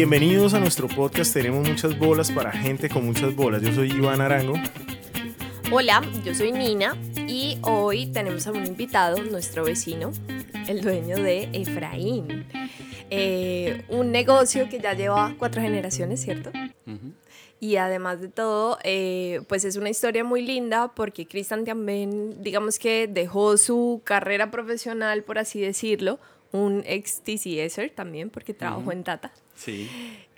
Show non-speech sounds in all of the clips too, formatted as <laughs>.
Bienvenidos a nuestro podcast Tenemos muchas bolas para gente con muchas bolas. Yo soy Iván Arango. Hola, yo soy Nina y hoy tenemos a un invitado, nuestro vecino, el dueño de Efraín. Eh, un negocio que ya lleva cuatro generaciones, ¿cierto? Y además de todo, eh, pues es una historia muy linda porque Cristian también, digamos que dejó su carrera profesional, por así decirlo, un ex TCSer también, porque trabajó en Tata. Sí.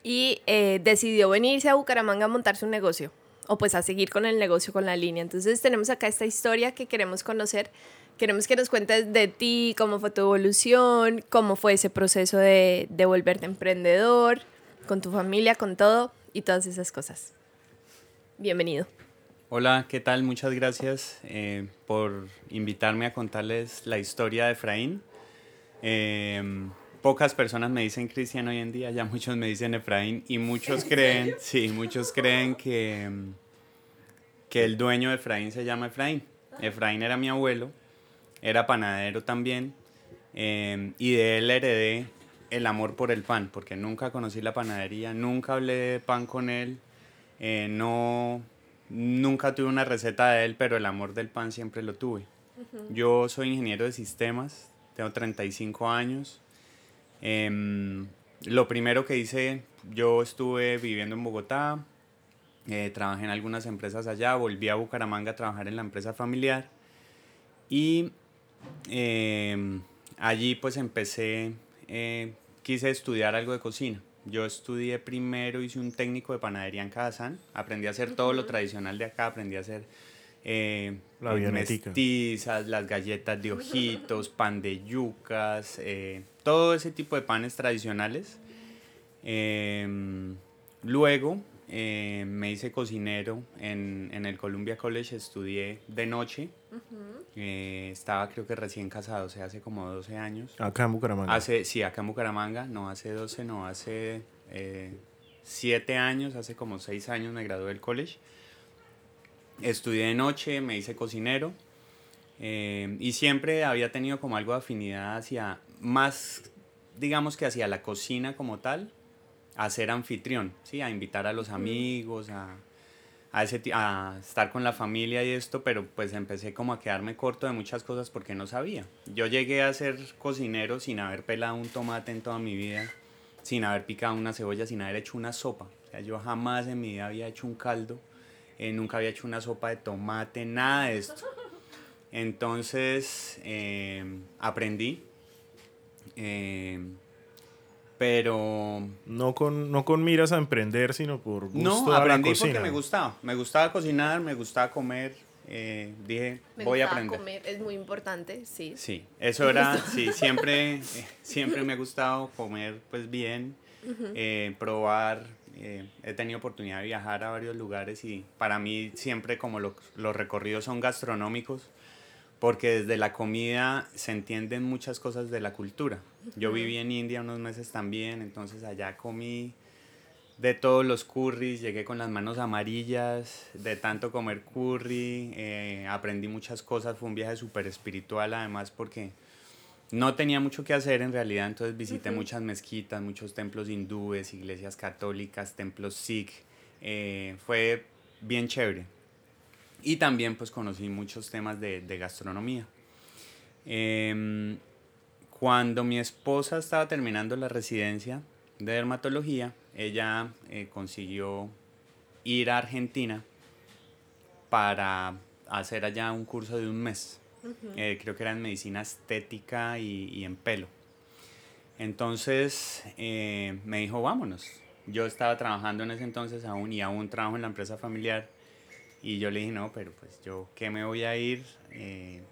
Y eh, decidió venirse a Bucaramanga a montarse un negocio, o pues a seguir con el negocio, con la línea. Entonces tenemos acá esta historia que queremos conocer. Queremos que nos cuentes de ti, cómo fue tu evolución, cómo fue ese proceso de, de volverte emprendedor, con tu familia, con todo y todas esas cosas. Bienvenido. Hola, ¿qué tal? Muchas gracias eh, por invitarme a contarles la historia de Efraín. Em, pocas personas me dicen Cristian hoy en día, ya muchos me dicen Efraín y muchos creen, sí, muchos creen que, que el dueño de Efraín se llama Efraín. Efraín era mi abuelo, era panadero también em, y de él heredé el amor por el pan, porque nunca conocí la panadería, nunca hablé de pan con él, eh, no, nunca tuve una receta de él, pero el amor del pan siempre lo tuve. Yo soy ingeniero de sistemas, tengo 35 años. Em, lo primero que hice, yo estuve viviendo en Bogotá, eh, trabajé en algunas empresas allá, volví a Bucaramanga a trabajar en la empresa familiar y em, allí pues empecé eh, quise estudiar algo de cocina. Yo estudié primero, hice un técnico de panadería en Kazán, aprendí a hacer todo lo tradicional de acá, aprendí a hacer eh, La mestizas, las galletas de ojitos, pan de yucas, eh, todo ese tipo de panes tradicionales. Em, luego eh, me hice cocinero en, en, el Columbia College, estudié de noche. Eh, estaba creo que recién casado, o sea, hace como 12 años. Acá en Bucaramanga. Hace, sí, acá en Bucaramanga, no hace 12, no, hace 7 años, hace como 6 años me gradué del college. Estudié de noche, me hice cocinero eh, y siempre había tenido como algo de afinidad hacia, más digamos que hacia la cocina como tal, a ser anfitrión, ¿sí? a invitar a los amigos, a, a, ese, a estar con la familia y esto, pero pues empecé como a quedarme corto de muchas cosas porque no sabía. Yo llegué a ser cocinero sin haber pelado un tomate en toda mi vida, sin haber picado una cebolla, sin haber hecho una sopa. O sea, yo jamás en mi vida había hecho un caldo, eh, nunca había hecho una sopa de tomate, nada de esto. Entonces eh, aprendí. Eh, pero... No con, no con miras a emprender, sino por gusto No, aprendí porque me gustaba. Me gustaba cocinar, me gustaba comer. Eh, dije, voy a aprender. comer, es muy importante, sí. Sí, eso era, <laughs> sí, siempre, eh, siempre me ha gustado comer pues bien, eh, probar. He tenido oportunidad de viajar a varios lugares y para mí siempre como los recorridos son gastronómicos, porque desde la comida se entienden muchas cosas de la cultura. Yo viví en India unos meses también, entonces allá comí de todos los curries, llegué con las manos amarillas de tanto comer curry, eh, aprendí muchas cosas, fue un viaje súper espiritual además porque no tenía mucho que hacer en realidad, entonces visité muchas mezquitas, muchos templos hindúes, iglesias católicas, templos sikh, eh, fue bien chévere. Y también pues conocí muchos temas de, de gastronomía. Em, cuando mi esposa estaba terminando la residencia de dermatología, ella eh, consiguió ir a Argentina para hacer allá un curso de un mes. Eh, creo que era en medicina estética y, y en pelo. Entonces eh, me dijo, vámonos. Yo estaba trabajando en ese entonces aún y aún trabajo en la empresa familiar y yo le dije, no, pero pues yo, ¿qué me voy a ir? Eh,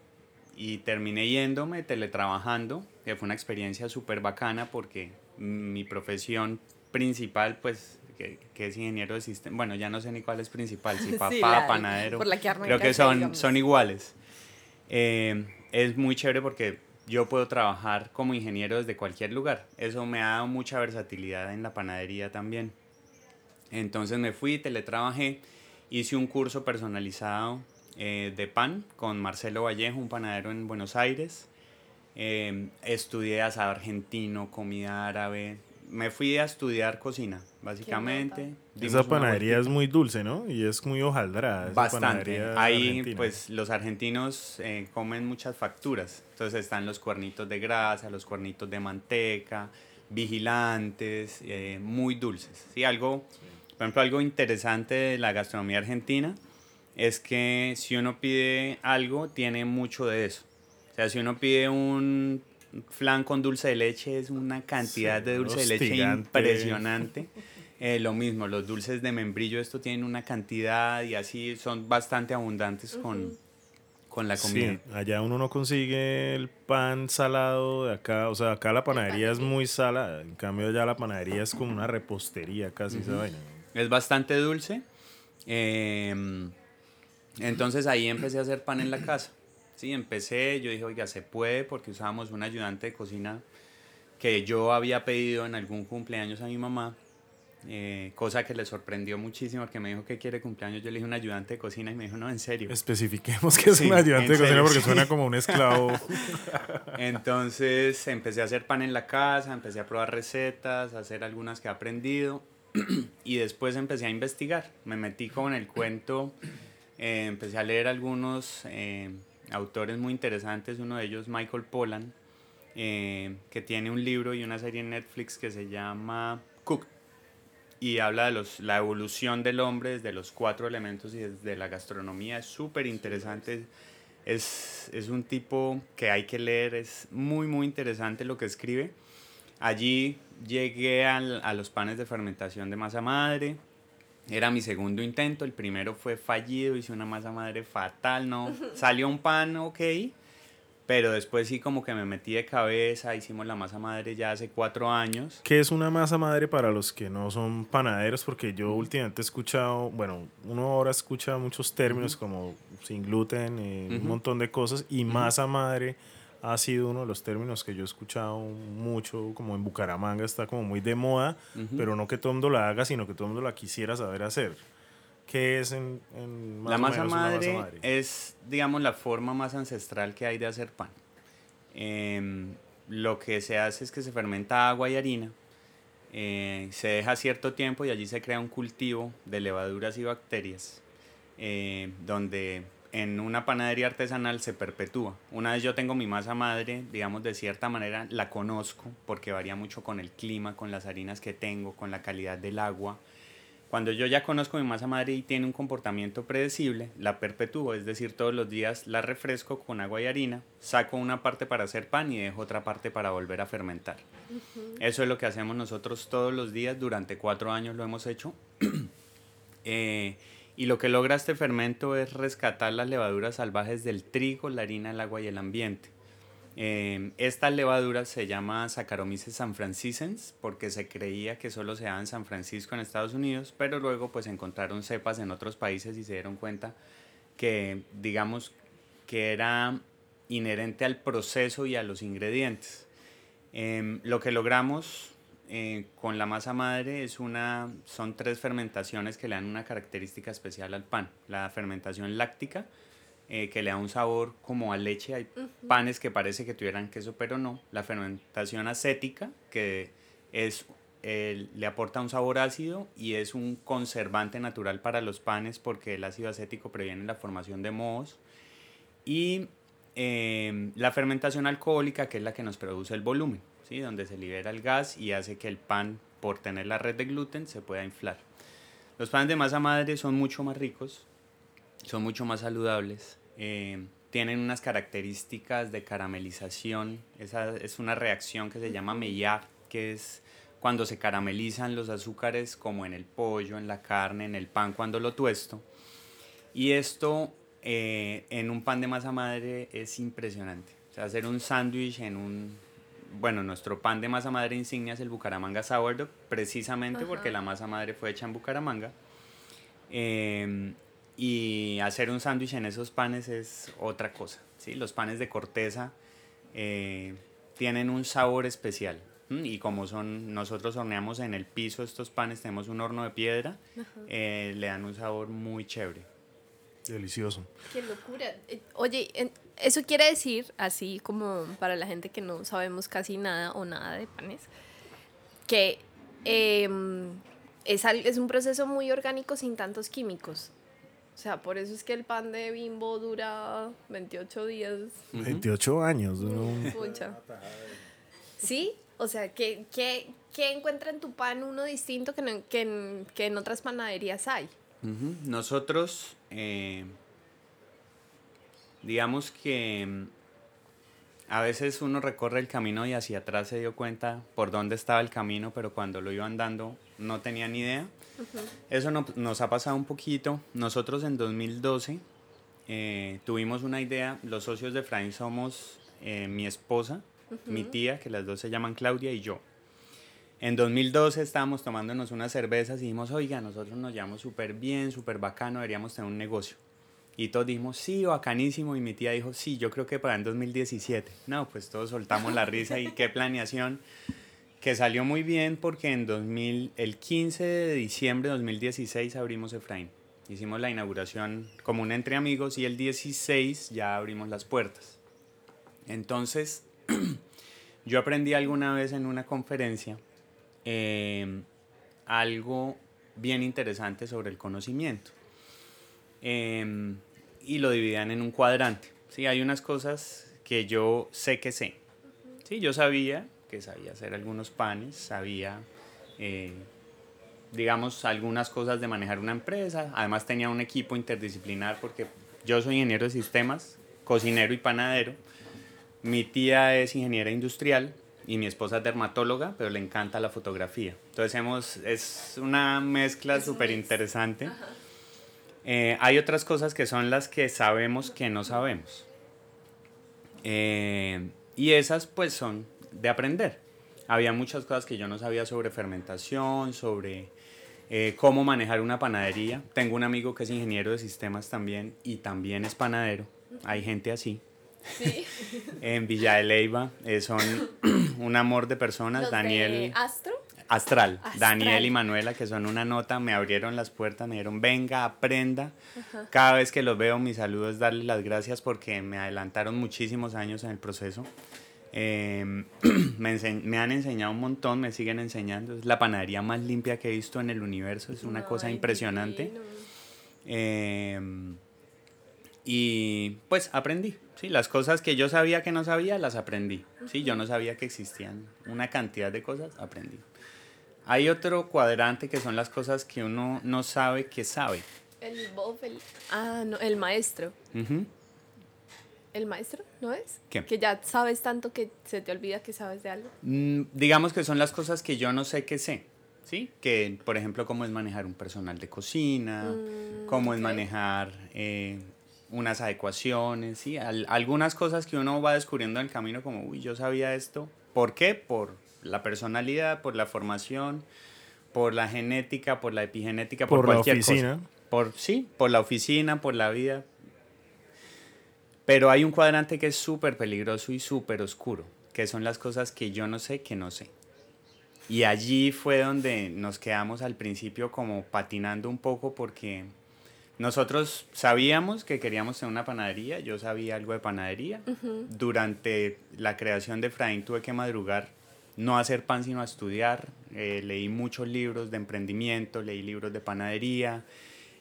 y terminé yéndome, teletrabajando, que fue una experiencia súper bacana porque mi profesión principal, pues, que, que, es ingeniero de sistema, bueno, ya no sé ni cuál es principal, si <laughs> papá, panadero, por la que creo que son, son iguales. Eh, es muy chévere porque yo puedo trabajar como ingeniero desde cualquier lugar. Eso me ha dado mucha versatilidad en la panadería también. Entonces me fui, teletrabajé hice un curso personalizado eh, de pan con Marcelo Vallejo, un panadero en Buenos Aires. Eh, estudié asado argentino, comida árabe, me fui a estudiar cocina, básicamente. Esa panadería es muy dulce, ¿no? Y es muy hojaldrada. Bastante. panadería Ahí, argentina. pues, los argentinos eh, comen muchas facturas. Entonces están los cuernitos de grasa, los cuernitos de manteca, vigilantes, eh, muy dulces. Sí, algo, por ejemplo, algo interesante de la gastronomía argentina es que si uno pide algo, tiene mucho de eso. O sea, si uno pide un flan con dulce de leche, es una cantidad Sí, de dulce de leche impresionante. Eh, lo mismo, los dulces de membrillo, esto tienen una cantidad y así son bastante abundantes con, con la comida. Sí, allá uno no consigue el pan salado de acá. O sea, acá la panadería es muy salada. En cambio, allá la panadería es como una repostería casi esa vaina. Es bastante dulce. eh, entonces ahí empecé a hacer pan en la casa. Sí, empecé, yo dije, oiga, se puede porque usábamos un ayudante de cocina que yo había pedido en algún cumpleaños a mi mamá. eh, cosa que le sorprendió muchísimo porque me dijo que quiere cumpleaños. Yo le dije un ayudante de cocina y me dijo, no, en serio. Especifiquemos que es Sí, un ayudante de en cocina porque sí. suena como un esclavo. <laughs> Entonces empecé a hacer pan en la casa, empecé a probar recetas, a hacer algunas que he aprendido <clears throat> y después empecé a investigar. Me metí con el cuento, eh, empecé a leer algunos eh, autores muy interesantes, uno de ellos Michael Pollan, eh, que tiene un libro y una serie en Netflix que se llama Cook y habla de los, la evolución del hombre desde los cuatro elementos y desde la gastronomía. Es súper interesante. Es, es un tipo que hay que leer. Es muy, muy interesante lo que escribe. Allí llegué al- a los panes de fermentación de masa madre. Era mi segundo intento. El primero fue fallido. Hice una masa madre fatal. No <laughs> salió un pan, ok. Pero después sí como que me metí de cabeza. Hicimos la masa madre ya hace cuatro años. ¿Qué es una masa madre para los que no son panaderos? Porque yo últimamente he escuchado, bueno, uno ahora escucha muchos términos como sin gluten, eh, un montón de cosas, y masa madre ha sido uno de los términos que yo he escuchado mucho, como en Bucaramanga está como muy de moda, Ujú. pero no que todo el mundo la haga, sino que todo el mundo la quisiera saber hacer. ¿Qué es en, en más La masa menos madre, masa madre? es, digamos, la forma más ancestral que hay de hacer pan. Em, lo que se hace es que se fermenta agua y harina, eh, se deja cierto tiempo y allí se crea un cultivo de levaduras y bacterias, eh, donde en una panadería artesanal se perpetúa. Una vez yo tengo mi masa madre, digamos, de cierta manera la conozco, porque varía mucho con el clima, con las harinas que tengo, con la calidad del agua. Cuando yo ya conozco mi masa madre y tiene un comportamiento predecible, la perpetúo, es decir, todos los días la refresco con agua y harina, saco una parte para hacer pan y dejo otra parte para volver a fermentar. Eso es lo que hacemos nosotros todos los días, durante cuatro años lo hemos hecho. <clears throat> Eh, y lo que logra este fermento es rescatar las levaduras salvajes del trigo, la harina, el agua y el ambiente. Eh, esta levadura se llama Saccharomyces sanfranciscens porque se creía que solo se daba en San Francisco en Estados Unidos, pero luego pues encontraron cepas en otros países y se dieron cuenta que digamos que era inherente al proceso y a los ingredientes. Em, lo que logramos eh, con la masa madre es una, son tres fermentaciones que le dan una característica especial al pan. La fermentación láctica, eh, que le da un sabor como a leche. Hay panes que parece que tuvieran queso, pero no. La fermentación acética, que es, eh, le aporta un sabor ácido y es un conservante natural para los panes porque el ácido acético previene la formación de mohos. Y eh, la fermentación alcohólica, que es la que nos produce el volumen, ¿sí? donde se libera el gas y hace que el pan, por tener la red de gluten, se pueda inflar. Los panes de masa madre son mucho más ricos, son mucho más saludables, eh, tienen unas características de caramelización, esa es una reacción que se llama Maillard, que es cuando se caramelizan los azúcares como en el pollo, en la carne, en el pan cuando lo tuesto. Y esto eh, en un pan de masa madre es impresionante. O sea, hacer un sándwich en un... Bueno, nuestro pan de masa madre insignia es el Bucaramanga Sourdough, precisamente porque la masa madre fue hecha en Bucaramanga. Eh, y hacer un sándwich en esos panes es otra cosa. ¿sí? Los panes de corteza eh, tienen un sabor especial. Y como son, nosotros horneamos en el piso estos panes, tenemos un horno de piedra, eh, le dan un sabor muy chévere. Delicioso. Qué locura. Eh, Oye, en- eso quiere decir, así como para la gente que no sabemos casi nada o nada de panes, que em, es, es un proceso muy orgánico sin tantos químicos. O sea, por eso es que el pan de bimbo dura 28 días. 28 años. ¿no? Sí, o sea, ¿qué, qué, qué encuentra en tu pan uno distinto que, en, que, en, que en otras panaderías hay? Nosotros, eh, digamos que mm, a veces uno recorre el camino y hacia atrás se dio cuenta por dónde estaba el camino, pero cuando lo iba andando no tenía ni idea. Eso no, nos ha pasado un poquito. Nosotros en 2012 eh, tuvimos una idea, los socios de Frain somos eh, mi esposa, mi tía, que las dos se llaman Claudia y yo. En 2012 estábamos tomándonos unas cervezas y dijimos, oiga, nosotros nos llevamos súper bien, súper bacano, deberíamos tener un negocio. Y todos dijimos, sí, bacanísimo. Y mi tía dijo, sí, yo creo que para en 2017. No, pues todos soltamos la risa y qué planeación. Que salió muy bien porque en 2000, el 15 de diciembre de 2016 abrimos Efraín. Hicimos la inauguración común entre amigos y el 16 ya abrimos las puertas. Entonces, <clears throat> yo aprendí alguna vez en una conferencia Em, algo bien interesante sobre el conocimiento. Em, y lo dividían en un cuadrante. ¿sí? Hay unas cosas que yo sé que sé. ¿sí? Yo sabía que sabía hacer algunos panes, sabía, eh, digamos, algunas cosas de manejar una empresa. Además tenía un equipo interdisciplinar porque yo soy ingeniero de sistemas, cocinero y panadero. Mi tía es ingeniera industrial y mi esposa es dermatóloga, pero le encanta la fotografía. Entonces hemos, es una mezcla súper interesante. Eh, hay otras cosas que son las que sabemos que no sabemos. Eh, y esas pues son de aprender. Había muchas cosas que yo no sabía sobre fermentación, sobre eh, cómo manejar una panadería. Tengo un amigo que es ingeniero de sistemas también y también es panadero. Hay gente así. <laughs> en Villa de Leyva. Eh, son <clears throat> un amor de personas. Daniel. Astro? Astral. Daniel y Manuela, que son una nota, me abrieron las puertas, me dijeron, venga, aprenda. Cada vez que los veo, mi saludo es darles las gracias porque me adelantaron muchísimos años en el proceso. Em, <clears throat> me, han enseñado un montón, me siguen enseñando. Es la panadería más limpia que he visto en el universo, es una cosa impresionante. Y pues aprendí, ¿sí? Las cosas que yo sabía que no sabía, las aprendí, ¿sí? Yo no sabía que existían una cantidad de cosas, aprendí. Hay otro cuadrante que son las cosas que uno no sabe que sabe. El ah, no, el maestro. ¿El maestro, no es? ¿Qué? Que ya sabes tanto que se te olvida que sabes de algo. Mm, digamos que son las cosas que yo no sé que sé. ¿Sí? Que, por ejemplo, cómo es manejar un personal de cocina, mm, cómo es manejar eh, unas adecuaciones, ¿sí? algunas cosas que uno va descubriendo en el camino como, uy, yo sabía esto. ¿Por qué? Por la personalidad, por la formación, por la genética, por la epigenética, por, cualquier la oficina. Por, sí, por la oficina, por la vida. Pero hay un cuadrante que es súper peligroso y súper oscuro, que son las cosas que yo no sé que no sé. Y allí fue donde nos quedamos al principio como patinando un poco porque nosotros sabíamos que queríamos tener una panadería, yo sabía algo de panadería. Durante la creación de Efraín tuve que madrugar, no hacer pan, sino a estudiar. Eh, leí muchos libros de emprendimiento, leí libros de panadería,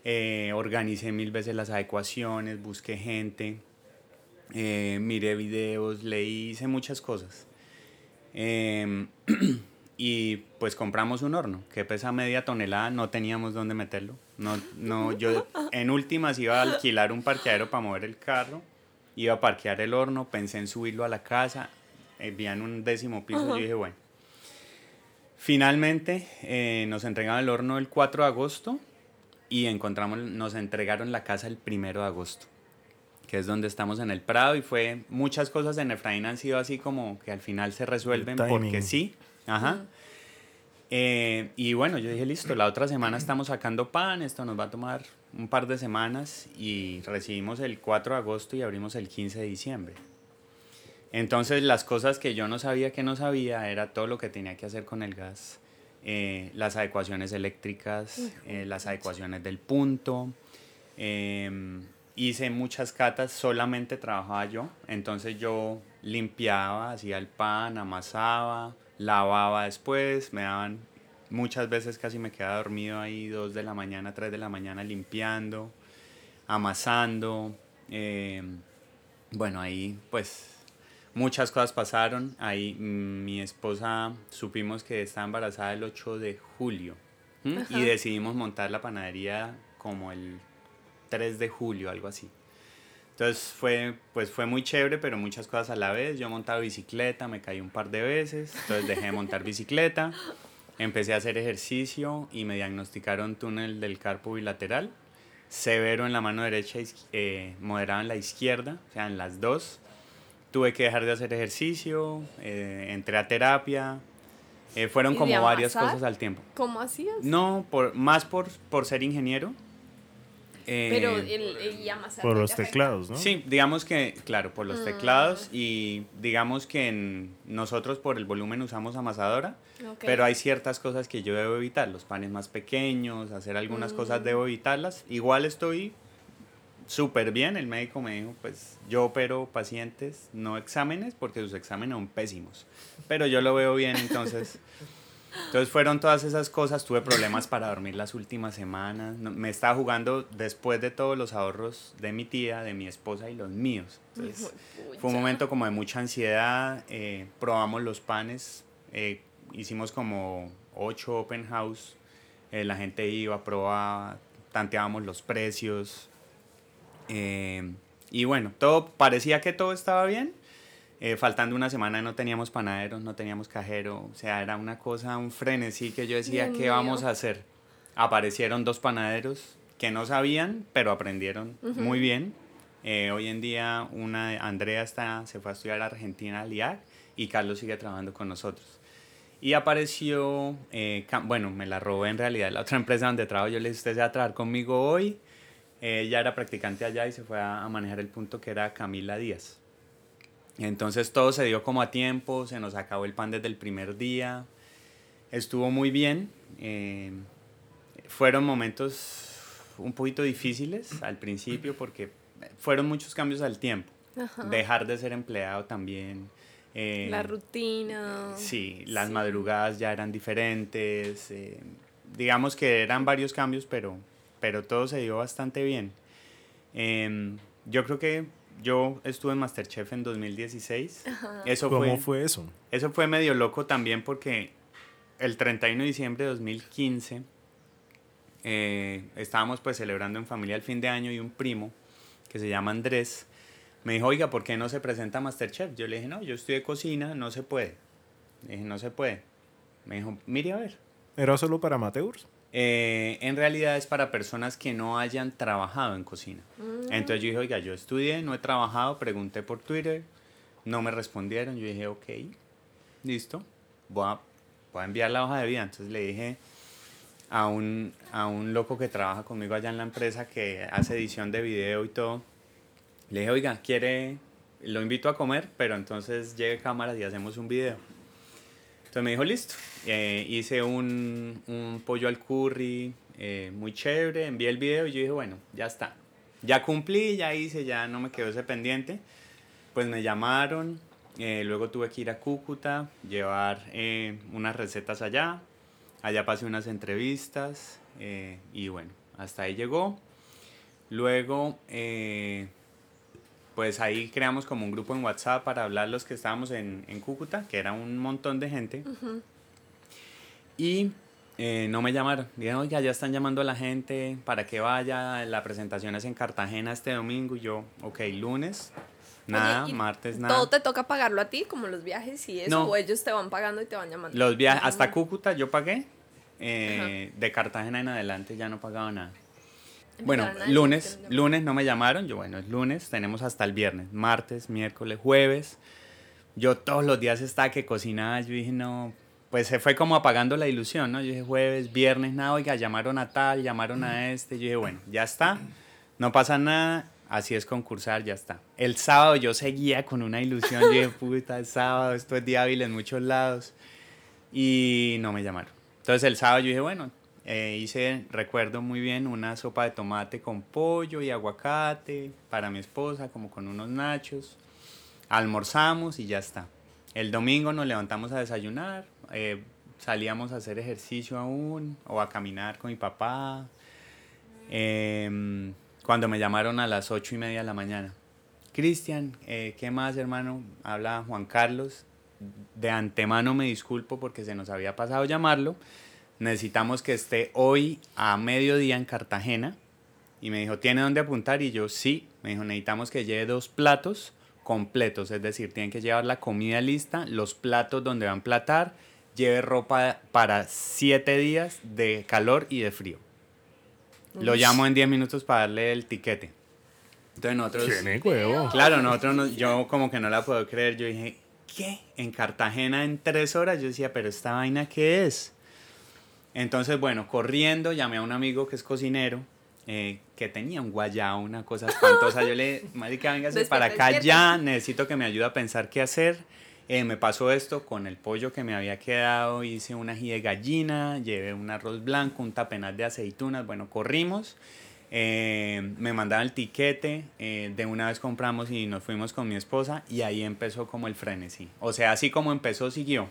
eh, organicé mil veces las adecuaciones, busqué gente, eh, miré videos, leí, hice muchas cosas. Em, <clears throat> y pues compramos un horno que pesa media tonelada, no teníamos dónde meterlo. No, no, yo en últimas iba a alquilar un parqueadero para mover el carro, iba a parquear el horno, pensé en subirlo a la casa, eh, vi en un décimo piso, yo dije, bueno. Finalmente eh, nos entregaron el horno el 4 de agosto y encontramos, nos entregaron la casa el 1 de agosto, que es donde estamos en el Prado y fue, muchas cosas en Efraín han sido así como que al final se resuelven porque sí Ajá. Eh, y bueno, yo dije, listo, la otra semana estamos sacando pan, esto nos va a tomar un par de semanas y recibimos el 4 de agosto y abrimos el 15 de diciembre. Entonces las cosas que yo no sabía que no sabía era todo lo que tenía que hacer con el gas, eh, las adecuaciones eléctricas, eh, las adecuaciones del punto. Em, hice muchas catas, solamente trabajaba yo, entonces yo limpiaba, hacía el pan, amasaba, lavaba después, me daban muchas veces casi me quedaba dormido ahí dos de la mañana, tres de la mañana limpiando, amasando. eh, bueno, ahí pues muchas cosas pasaron. Ahí mm, mi esposa supimos que estaba embarazada el 8 de julio y decidimos montar la panadería como el 3 de julio, algo así. Entonces fue, pues fue muy chévere, pero muchas cosas a la vez. Yo montaba bicicleta, me caí un par de veces, entonces dejé de montar bicicleta, empecé a hacer ejercicio y me diagnosticaron túnel del carpo bilateral, severo en la mano derecha, eh, moderado en la izquierda, o sea, en las dos. Tuve que dejar de hacer ejercicio, eh, entré a terapia, eh, fueron ¿Y de como varias cosas al tiempo. ¿Cómo hacías? No, por, más por, por ser ingeniero. eh, Pero el, el- y amasar Por no los teclados, ¿no? Sí, digamos que, claro, por los teclados y digamos que en- nosotros por el volumen usamos amasadora, Ok. pero hay ciertas cosas que yo debo evitar, los panes más pequeños, hacer algunas cosas debo evitarlas. Igual estoy súper bien, el médico me dijo, pues yo opero pacientes, no exámenes, porque sus exámenes son pésimos, pero yo lo veo bien, entonces... Entonces fueron todas esas cosas, tuve problemas para dormir las últimas semanas, no- me estaba jugando después de todos los ahorros de mi tía, de mi esposa y los míos. Entonces, fue un momento como de mucha ansiedad, eh, probamos los panes, eh, hicimos como ocho open house, eh, la gente iba, probaba, tanteábamos los precios, eh, y bueno, todo parecía que todo estaba bien. eh, faltando una semana no teníamos panaderos, no teníamos cajero, o sea, era una cosa, un frenesí que yo decía, Dios ¿qué mío. vamos a hacer? Aparecieron dos panaderos que no sabían, pero aprendieron muy bien. Eh, hoy en día una Andrea está, se fue a estudiar a Argentina al IAC y Carlos sigue trabajando con nosotros. Y apareció, eh, bueno, me la robé en realidad la otra <laughs> empresa donde trabajo. Yo le dije, usted se va a trabajar conmigo hoy. Ella era practicante allá y se fue a, a manejar el punto que era Camila Díaz. Entonces todo se dio como a tiempo, se nos acabó el pan desde el primer día. Estuvo muy bien. eh, fueron momentos un poquito difíciles al principio porque fueron muchos cambios al tiempo. Ajá. Dejar de ser empleado también. eh, La rutina. Sí, las Sí. madrugadas ya eran diferentes. eh, digamos que eran varios cambios, pero, pero todo se dio bastante bien. Em, yo creo que yo estuve en Masterchef en 2016. Eso ¿Cómo fue, fue eso? eso fue medio loco también porque el 31 de diciembre de 2015 eh, estábamos pues celebrando en familia el fin de año y un primo que se llama Andrés me dijo, oiga, ¿por qué no se presenta Masterchef? Yo le dije, no, yo estudié cocina, no se puede. Le dije, no se puede. Me dijo, mire a ver. ¿Era solo para amateurs? Eh, en realidad es para personas que no hayan trabajado en cocina. Entonces yo dije, oiga, yo estudié, no he trabajado, pregunté por Twitter, no me respondieron. Yo dije, ok, listo, voy a, voy a enviar la hoja de vida. Entonces le dije a un, a un loco que trabaja conmigo allá en la empresa que hace edición de video y todo. Le dije, oiga, quiere, lo invito a comer, pero entonces llegue cámaras y hacemos un video. Entonces me dijo, listo. Eh, hice un, un pollo al curry, eh, muy chévere, envié el video y yo dije, bueno, ya está. Ya cumplí, ya hice, ya no me quedó ese pendiente. Pues me llamaron, eh, luego tuve que ir a Cúcuta, llevar unas recetas allá. Allá pasé unas entrevistas y bueno, hasta ahí llegó. Luego, pues ahí creamos como un grupo en WhatsApp para hablar los que estábamos en, en Cúcuta, que era un montón de gente. Y eh, no me llamaron. Dijeron, oiga, ya están llamando a la gente para que vaya. La presentación es en Cartagena este domingo. Y yo, ok, lunes, nada, Oye, ¿y martes, nada. ¿Todo te toca pagarlo a ti, como los viajes y eso? No. ¿O ellos te van pagando y te van llamando? Los viajes, hasta Cúcuta yo pagué. eh, de Cartagena en adelante ya no pagaba nada. Bueno, lunes, lunes no me llamaron, yo bueno, es lunes, tenemos hasta el viernes, martes, miércoles, jueves. Yo todos los días estaba que cocinaba, yo dije, no, pues se fue como apagando la ilusión, ¿no? Yo dije, jueves, viernes, nada, oiga, llamaron a tal, llamaron a este, yo dije, bueno, ya está, no pasa nada, así es concursar, ya está. El sábado yo seguía con una ilusión, yo dije, <laughs> puta, es sábado, esto es día hábil en muchos lados, y no me llamaron. Entonces el sábado yo dije, bueno, eh, hice, recuerdo muy bien, una sopa de tomate con pollo y aguacate para mi esposa, como con unos nachos. Almorzamos y ya está. El domingo nos levantamos a desayunar, eh, salíamos a hacer ejercicio aún o a caminar con mi papá. Em, cuando me llamaron a las ocho y media de la mañana. Cristian, eh, ¿qué más hermano? Habla Juan Carlos. De antemano me disculpo porque se nos había pasado llamarlo. Necesitamos que esté hoy a mediodía en Cartagena. Y me dijo, ¿tiene dónde apuntar? Y yo, sí. Me dijo, necesitamos que lleve dos platos completos. Es decir, tienen que llevar la comida lista, los platos donde van a platar, lleve ropa para siete días de calor y de frío. Lo llamo en 10 minutos para darle el tiquete. Entonces nosotros... Tiene huevo. Claro, nosotros, no- yo como que no la puedo creer. Yo dije, ¿qué? En Cartagena en tres horas. Yo decía, pero esta vaina, ¿qué es? Entonces, bueno, corriendo, llamé a un amigo que es cocinero, eh, que tenía un guayao, una cosa espantosa. Yo le, <laughs> marica, véngase para acá ya, necesito que me ayude a pensar qué hacer. Eh, me pasó esto con el pollo que me había quedado, hice un ají de gallina, llevé un arroz blanco, un tapenat de aceitunas, bueno, corrimos. eh, me mandaron el tiquete, eh, de una vez compramos y nos fuimos con mi esposa y ahí empezó como el frenesí. O sea, así como empezó, siguió.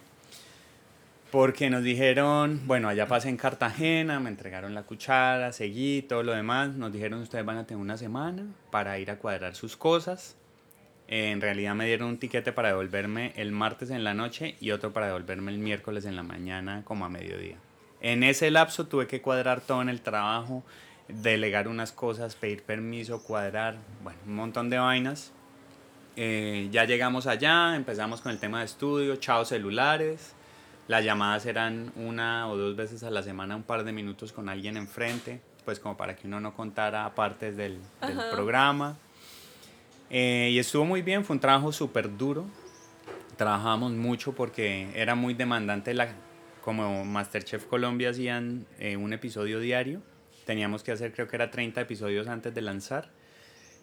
Porque nos dijeron, bueno, allá pasé en Cartagena, me entregaron la cuchara, seguí, todo lo demás. Nos dijeron, ustedes van a tener una semana para ir a cuadrar sus cosas. En realidad me dieron un tiquete para devolverme el martes en la noche y otro para devolverme el miércoles en la mañana como a mediodía. En ese lapso tuve que cuadrar todo en el trabajo, delegar unas cosas, pedir permiso, cuadrar, bueno, un montón de vainas. Eh, ya llegamos allá, empezamos con el tema de estudio, chao celulares. Las llamadas eran una o dos veces a la semana, un par de minutos con alguien enfrente, pues como para que uno no contara partes del, del programa. Eh, y estuvo muy bien, fue un trabajo súper duro. Trabajábamos mucho porque era muy demandante. La, como Masterchef Colombia hacían eh, un episodio diario, teníamos que hacer creo que era 30 episodios antes de lanzar.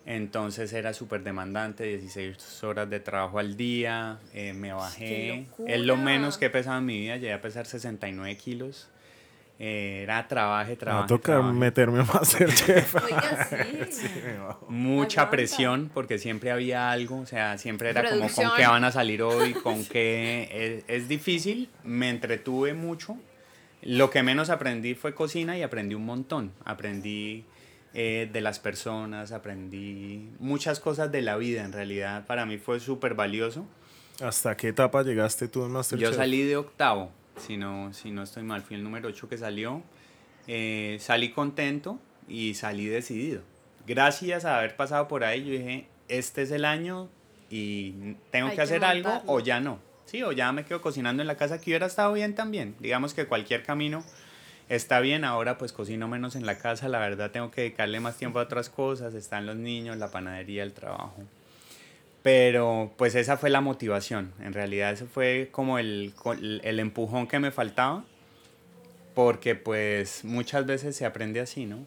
Entonces era súper demandante, 16 horas de trabajo al día, eh, me bajé. Es lo menos que he pesado en mi vida, llegué a pesar 69 kilos. Eh, era trabaje, Me va trabaje. meterme a <laughs> Masterchef. Oiga, sí. <laughs> Bajo. mucha Aguanta. presión porque siempre había algo, o sea, siempre era como con Producción. qué van a salir hoy, <laughs> con qué es, es difícil, me entretuve mucho. Lo que menos aprendí fue cocina y aprendí un montón. Aprendí eh, de las personas, aprendí muchas cosas de la vida en realidad. Para mí fue súper valioso. ¿Hasta qué etapa llegaste tú en Masterchef? Yo salí de octavo, si no, si no estoy mal, fui el número 8 que salió. Eh, salí contento y salí decidido. Gracias a haber pasado por ahí, yo dije, este es el año y tengo que que hacer algo montarlo. o ya no. Sí, o ya me quedo cocinando en la casa, que hubiera estado bien también. Digamos que cualquier camino está bien, ahora pues cocino menos en la casa, la verdad tengo que dedicarle más tiempo a otras cosas, están los niños, la panadería, el trabajo. Pero pues esa fue la motivación, en realidad ese fue como el, el, empujón que me faltaba, porque pues muchas veces se aprende así, ¿no?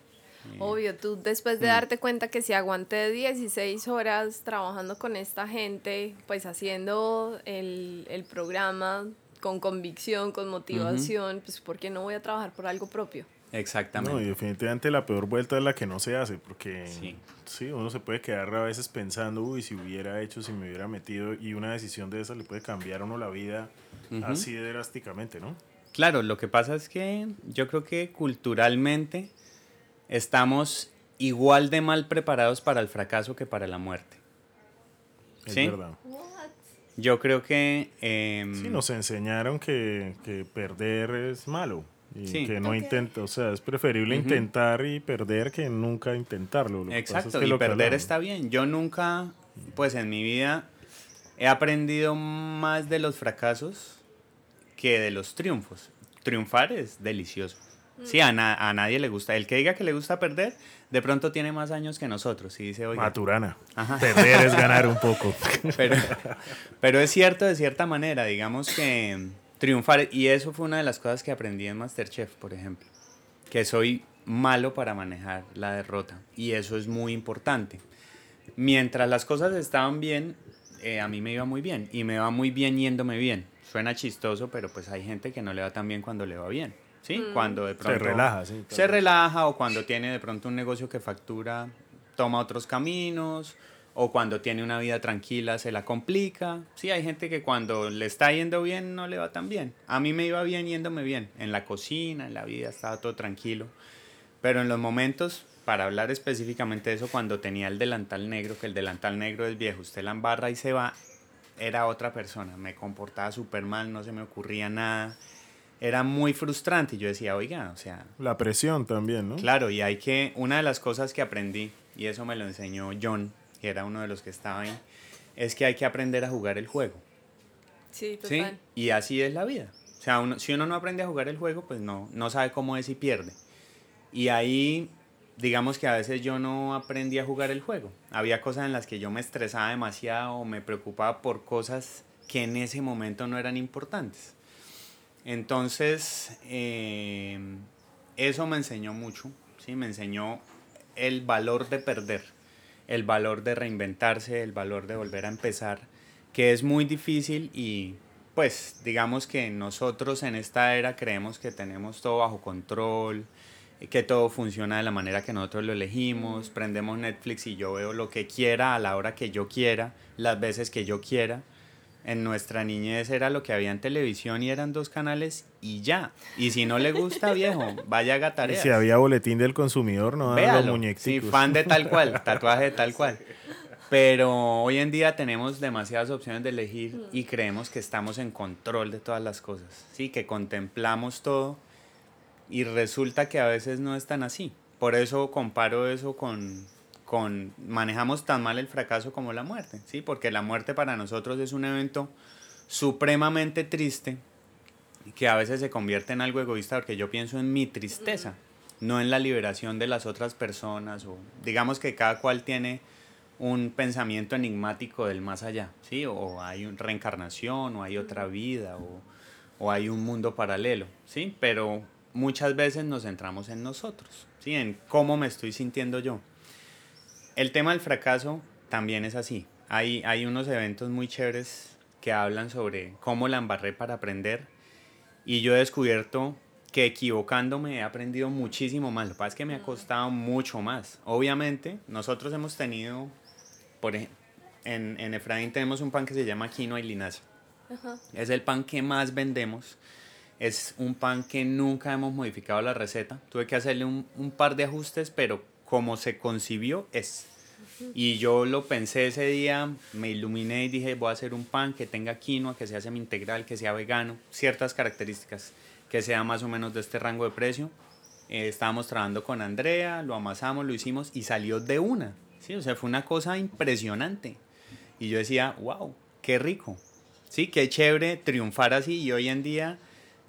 Obvio, tú después de Mm. darte cuenta que si aguanté 16 horas trabajando con esta gente, pues haciendo el, el programa con convicción, con motivación, pues ¿por qué no voy a trabajar por algo propio? Exactamente. No, y definitivamente la peor vuelta es la que no se hace, porque Sí. sí. uno se puede quedar a veces pensando, uy, si hubiera hecho, si me hubiera metido, y una decisión de esa le puede cambiar a uno la vida así de drásticamente, ¿no? Claro, lo que pasa es que yo creo que culturalmente estamos igual de mal preparados para el fracaso que para la muerte. Es Sí. verdad. Yo creo que... em, Sí, nos enseñaron que, que perder es malo. Y Sí. que no Ok. intenta, o sea, es preferible intentar y perder que nunca intentarlo. Lo que pasa es Exacto, que y lo perder está bien. Yo nunca, pues en mi vida, he aprendido más de los fracasos que de los triunfos. Triunfar es delicioso. Sí, a, na- a nadie le gusta. El que diga que le gusta perder, de pronto tiene más años que nosotros. Y dice, oiga, Maturana. Ajá. Perder es ganar un poco. <laughs> pero, pero es cierto de cierta manera, digamos que triunfar, y eso fue una de las cosas que aprendí en Masterchef, por ejemplo, que soy malo para manejar la derrota, y eso es muy importante. Mientras las cosas estaban bien, eh, a mí me iba muy bien, y me va muy bien yéndome bien. Suena chistoso, pero pues hay gente que no le va tan bien cuando le va bien, ¿sí? Cuando de Se pronto relaja, sí. se relaja o cuando tiene de pronto un negocio que factura, toma otros caminos o cuando tiene una vida tranquila se la complica. Sí, hay gente que cuando le está yendo bien no le va tan bien. A mí me iba bien yéndome bien, en la cocina, en la vida, estaba todo tranquilo. Pero en los momentos, para hablar específicamente de eso, cuando tenía el delantal negro, que el delantal negro es viejo, usted la embarra y se va, era otra persona. Me comportaba súper mal, no se me ocurría nada. Era muy frustrante y yo decía, oiga, o sea... La presión también, ¿no? Claro, y hay que... Una de las cosas que aprendí, y eso me lo enseñó John, que era uno de los que estaba ahí, es que hay que aprender a jugar el juego. Sí, total. ¿sí? Y así es la vida. O sea, uno, si uno no aprende a jugar el juego, pues no, no sabe cómo es y pierde. Y ahí, digamos que a veces yo no aprendí a jugar el juego. Había cosas en las que yo me estresaba demasiado o me preocupaba por cosas que en ese momento no eran importantes. Entonces, eh, eso me enseñó mucho, ¿sí? Me enseñó el valor de perder, el valor de reinventarse, el valor de volver a empezar, que es muy difícil y pues digamos que nosotros en esta era creemos que tenemos todo bajo control, que todo funciona de la manera que nosotros lo elegimos, prendemos Netflix y yo veo lo que quiera a la hora que yo quiera, las veces que yo quiera. En nuestra niñez era lo que había en televisión y eran dos canales y ya. Y si no le gusta, <laughs> viejo, vaya a Y gatareas. si había boletín del consumidor, no daban los Véalo. Sí, muñequitos. fan de tal cual, <laughs> tatuaje de tal cual. Pero hoy en día tenemos demasiadas opciones de elegir y creemos que estamos en control de todas las cosas, sí, que contemplamos todo y resulta que a veces no es tan así. Por eso comparo eso con, con manejamos tan mal el fracaso como la muerte, sí, porque la muerte para nosotros es un evento supremamente triste que a veces se convierte en algo egoísta porque yo pienso en mi tristeza, no en la liberación de las otras personas o digamos que cada cual tiene un pensamiento enigmático del más allá, ¿sí? O hay una reencarnación, o hay otra vida, o, o hay un mundo paralelo, ¿sí? Pero muchas veces nos centramos en nosotros, ¿sí? En cómo me estoy sintiendo yo. El tema del fracaso también es así. Hay, hay unos eventos muy chéveres que hablan sobre cómo la embarré para aprender y yo he descubierto que equivocándome he aprendido muchísimo más. Lo que pasa es que me ha costado mucho más. Obviamente, nosotros hemos tenido, por ejemplo, en, en Efraín tenemos un pan que se llama quinoa y linaza. Ajá. Es el pan que más vendemos. Es un pan que nunca hemos modificado la receta. Tuve que hacerle un, un par de ajustes, pero como se concibió es. Y yo lo pensé ese día, me iluminé y dije, voy a hacer un pan que tenga quinoa, que sea semi-integral, que sea vegano, ciertas características, que sea más o menos de este rango de precio. Eh, estábamos trabajando con Andrea, lo amasamos, lo hicimos y salió de una. ¿sí? O sea, fue una cosa impresionante. Y yo decía, wow, qué rico. Sí, qué chévere triunfar así y hoy en día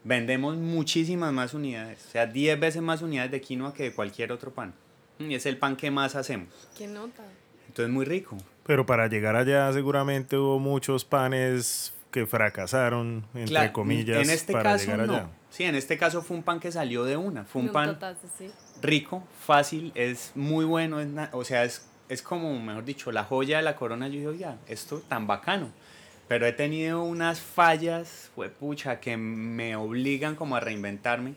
vendemos muchísimas más unidades, o sea, 10 veces más unidades de quinoa que de cualquier otro pan. Y es el pan que más hacemos. ¿Qué nota? Entonces, muy rico. Pero para llegar allá seguramente hubo muchos panes que fracasaron, entre Claro, comillas, en este para caso llegar allá. no. Sí, en este caso fue un pan que salió de una. Fue un No, pan total, sí. rico, fácil, es muy bueno, es o sea, es, es como, mejor dicho, la joya de la corona. Yo digo, ya, esto tan bacano. Pero he tenido unas fallas, fue pucha, que me obligan como a reinventarme.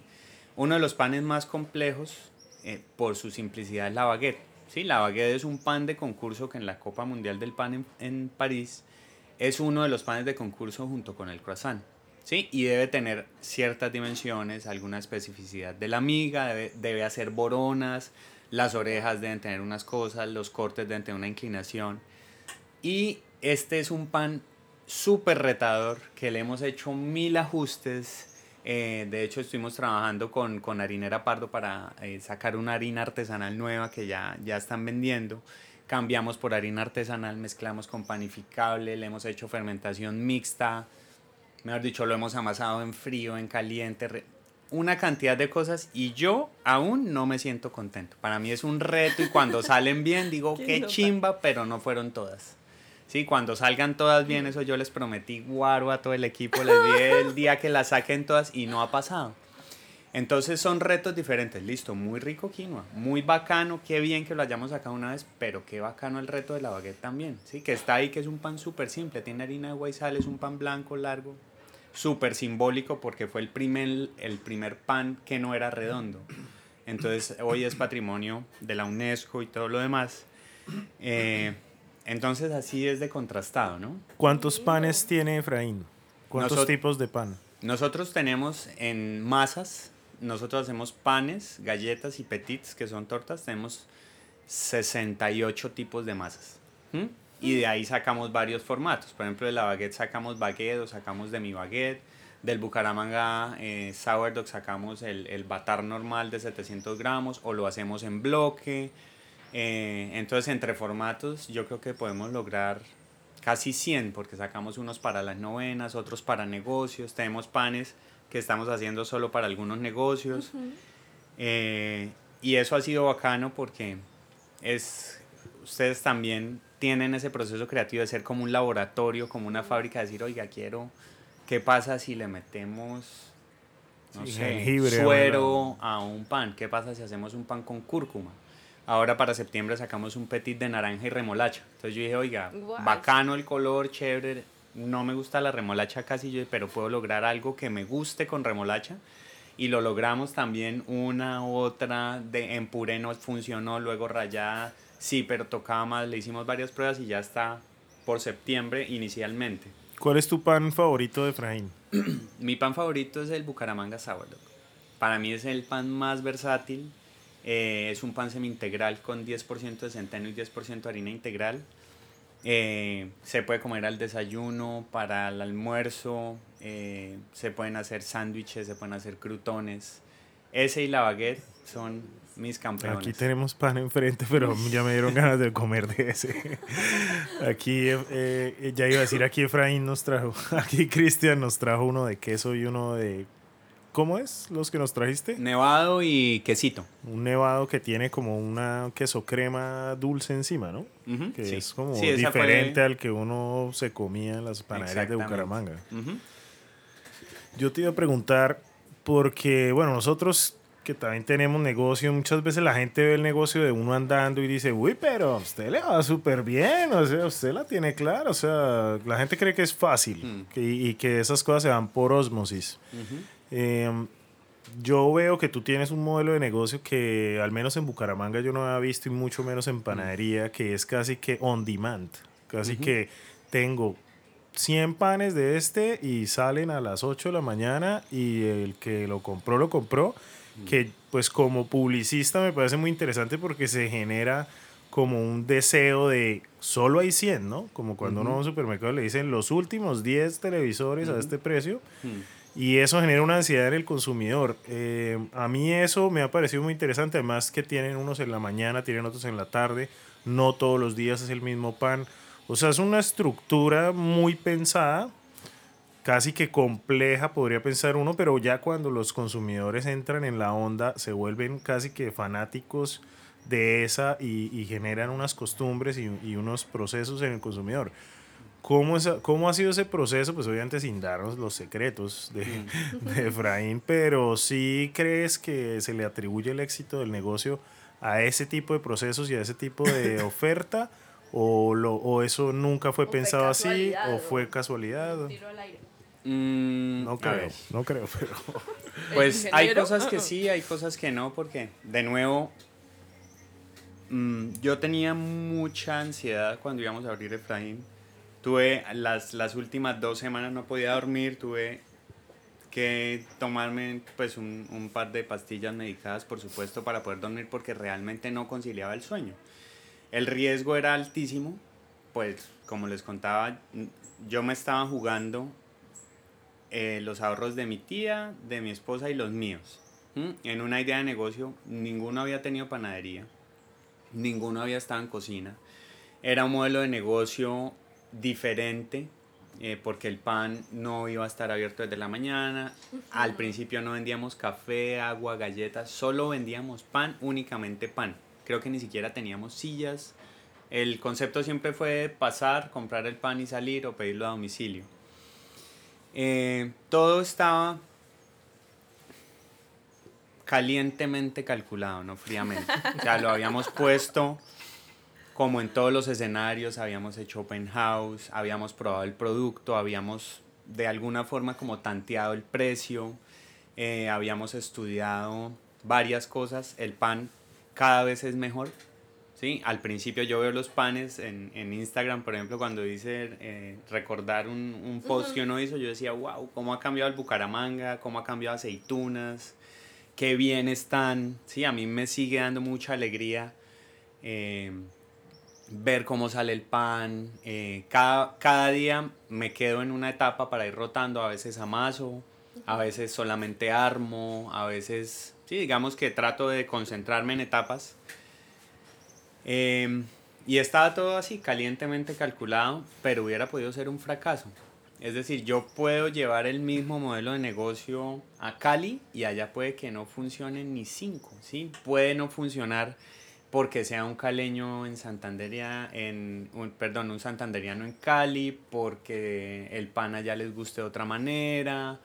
Uno de los panes más complejos, eh, por su simplicidad, es la baguette. Sí, la baguette es un pan de concurso que en la Copa Mundial del Pan en, en París es uno de los panes de concurso junto con el croissant. ¿sí? Y debe tener ciertas dimensiones, alguna especificidad de la miga, debe, debe hacer boronas, las orejas deben tener unas cosas, los cortes deben tener una inclinación. Y este es un pan súper retador que le hemos hecho mil ajustes. Eh, de hecho, estuvimos trabajando con, con Harinera Pardo para eh, sacar una harina artesanal nueva que ya, ya están vendiendo. Cambiamos por harina artesanal, mezclamos con panificable, le hemos hecho fermentación mixta, mejor dicho, lo hemos amasado en frío, en caliente, una cantidad de cosas y yo aún no me siento contento. Para mí es un reto y cuando salen bien digo <laughs> Qué qué chimba, pero no fueron todas. Sí, cuando salgan todas bien, eso yo les prometí guaro a todo el equipo, les dije el <laughs> día que las saquen todas y no ha pasado. Entonces son retos diferentes, listo, muy rico quinoa, muy bacano, qué bien que lo hayamos sacado una vez, pero qué bacano el reto de la baguette también, sí, que está ahí, que es un pan súper simple, tiene harina de agua y sal, es un pan blanco, largo, súper simbólico porque fue el primer, el primer pan que no era redondo. Entonces hoy es patrimonio de la UNESCO y todo lo demás. Eh, entonces así es de contrastado, ¿no? ¿Cuántos panes tiene Efraín? ¿Cuántos Nosot- tipos de pan? Nosotros tenemos en masas, nosotros hacemos panes, galletas y petits, que son tortas, tenemos 68 tipos de masas. Y de ahí sacamos varios formatos. Por ejemplo, de la baguette sacamos baguette o sacamos de mi baguette. Del Bucaramanga eh, sourdough sacamos el, el batar normal de 700 gramos o lo hacemos en bloque. Eh, entonces, entre formatos, yo creo que podemos lograr casi 100 porque sacamos unos para las novenas, otros para negocios, tenemos panes que estamos haciendo solo para algunos negocios. Eh, y eso ha sido bacano porque es ustedes también tienen ese proceso creativo de ser como un laboratorio, como una fábrica, de decir, oiga, quiero, ¿qué pasa si le metemos, no Sí, sé, jengibre o suero a un pan? ¿Qué pasa si hacemos un pan con cúrcuma? Ahora para septiembre sacamos un petit de naranja y remolacha. Entonces yo dije, oiga, bacano el color, chévere. No me gusta la remolacha casi, yo- pero puedo lograr algo que me guste con remolacha. Y lo logramos también una u otra de en puré no funcionó, luego rayada, sí, pero tocaba más. Le hicimos varias pruebas y ya está por septiembre inicialmente. ¿Cuál es tu pan favorito de Efraín? <clears throat> Mi pan favorito es el Bucaramanga Sourdough. Para mí es el pan más versátil. Eh, es un pan semi-integral con 10% de centeno y 10% de harina integral. Eh, se puede comer al desayuno, para el almuerzo. eh, se pueden hacer sándwiches, se pueden hacer crutones. Ese y la baguette son mis campeones. Aquí tenemos pan enfrente, pero ya me dieron ganas de comer de ese. <laughs> Aquí, eh, eh, ya iba a decir, aquí Efraín nos trajo, <laughs> aquí Cristian nos trajo uno de queso y uno de... ¿Cómo es los que nos trajiste? Nevado y quesito. Un nevado que tiene como una queso crema dulce encima, ¿no? Que sí. es como Sí, esa fue- diferente al que uno se comía en las panaderías de. Bucaramanga. Yo te iba a preguntar, porque, bueno, nosotros que también tenemos negocio, muchas veces la gente ve el negocio de uno andando y dice, uy, pero a usted le va súper bien, o sea, usted la tiene clara, o sea, la gente cree que es fácil Mm. que- y que esas cosas se van por osmosis. Ujú. Eh, yo veo que tú tienes un modelo de negocio que al menos en Bucaramanga yo no había visto y mucho menos en panadería, que es casi que on demand. Casi Ujú. que tengo 100 panes de este y salen a las 8 de la mañana y el que lo compró, lo compró. Que pues como publicista me parece muy interesante porque se genera como un deseo de solo hay 100, ¿no? Como cuando uno va a un supermercado le dicen los últimos 10 televisores a este precio. Y eso genera una ansiedad en el consumidor. Eh, a mí eso me ha parecido muy interesante, además que tienen unos en la mañana, tienen otros en la tarde, no todos los días es el mismo pan. O sea, es una estructura muy pensada, casi que compleja, podría pensar uno, pero ya cuando los consumidores entran en la onda, se vuelven casi que fanáticos de esa y, y generan unas costumbres y unos procesos en el consumidor. ¿Cómo, es- ¿Cómo ha sido ese proceso? Pues obviamente sin darnos los secretos de, <laughs> de Efraín, pero sí crees que se le atribuye el éxito del negocio a ese tipo de procesos y a ese tipo de <laughs> oferta, o, lo, o eso nunca fue O fue pensado así, o fue casualidad. Un tiro al aire. Mm, No creo, no creo, pero... <laughs> Pues ¿El hay cosas que sí, hay cosas que no, porque de nuevo, mm, yo tenía mucha ansiedad cuando íbamos a abrir Efraín. Tuve las, las últimas dos semanas no podía dormir, tuve que tomarme pues un, un par de pastillas medicadas, por supuesto, para poder dormir porque realmente no conciliaba el sueño. El riesgo era altísimo, pues como les contaba, yo me estaba jugando eh, los ahorros de mi tía, de mi esposa y los míos. En una idea de negocio, ninguno había tenido panadería, ninguno había estado en cocina. Era un modelo de negocio diferente eh, porque el pan no iba a estar abierto desde la mañana. Al principio no vendíamos café, agua, galletas, solo vendíamos pan, únicamente pan. Creo que ni siquiera teníamos sillas. El concepto siempre fue pasar, comprar el pan y salir o pedirlo a domicilio. Eh, todo estaba calientemente calculado, no fríamente. O sea, lo habíamos puesto como en todos los escenarios, habíamos hecho open house, habíamos probado el producto, habíamos de alguna forma como tanteado el precio, eh, habíamos estudiado varias cosas, el pan cada vez es mejor, ¿sí? Al principio yo veo los panes en, en Instagram, por ejemplo, cuando dice eh, recordar un, un post que uno hizo, yo decía, wow, cómo ha cambiado el Bucaramanga, cómo ha cambiado aceitunas, qué bien están. Sí, a mí me sigue dando mucha alegría eh, ver cómo sale el pan. Eh, cada, cada día me quedo en una etapa para ir rotando, a veces amaso, a veces solamente armo, a veces, sí, digamos que trato de concentrarme en etapas Em, y estaba todo así calientemente calculado, pero hubiera podido ser un fracaso. Es decir, yo puedo llevar el mismo modelo de negocio a Cali y allá puede que no funcione ni cinco, ¿sí? Puede no funcionar porque sea un caleño en Santanderia, en un, perdón, un santanderiano en Cali, porque el pan allá les guste de otra manera,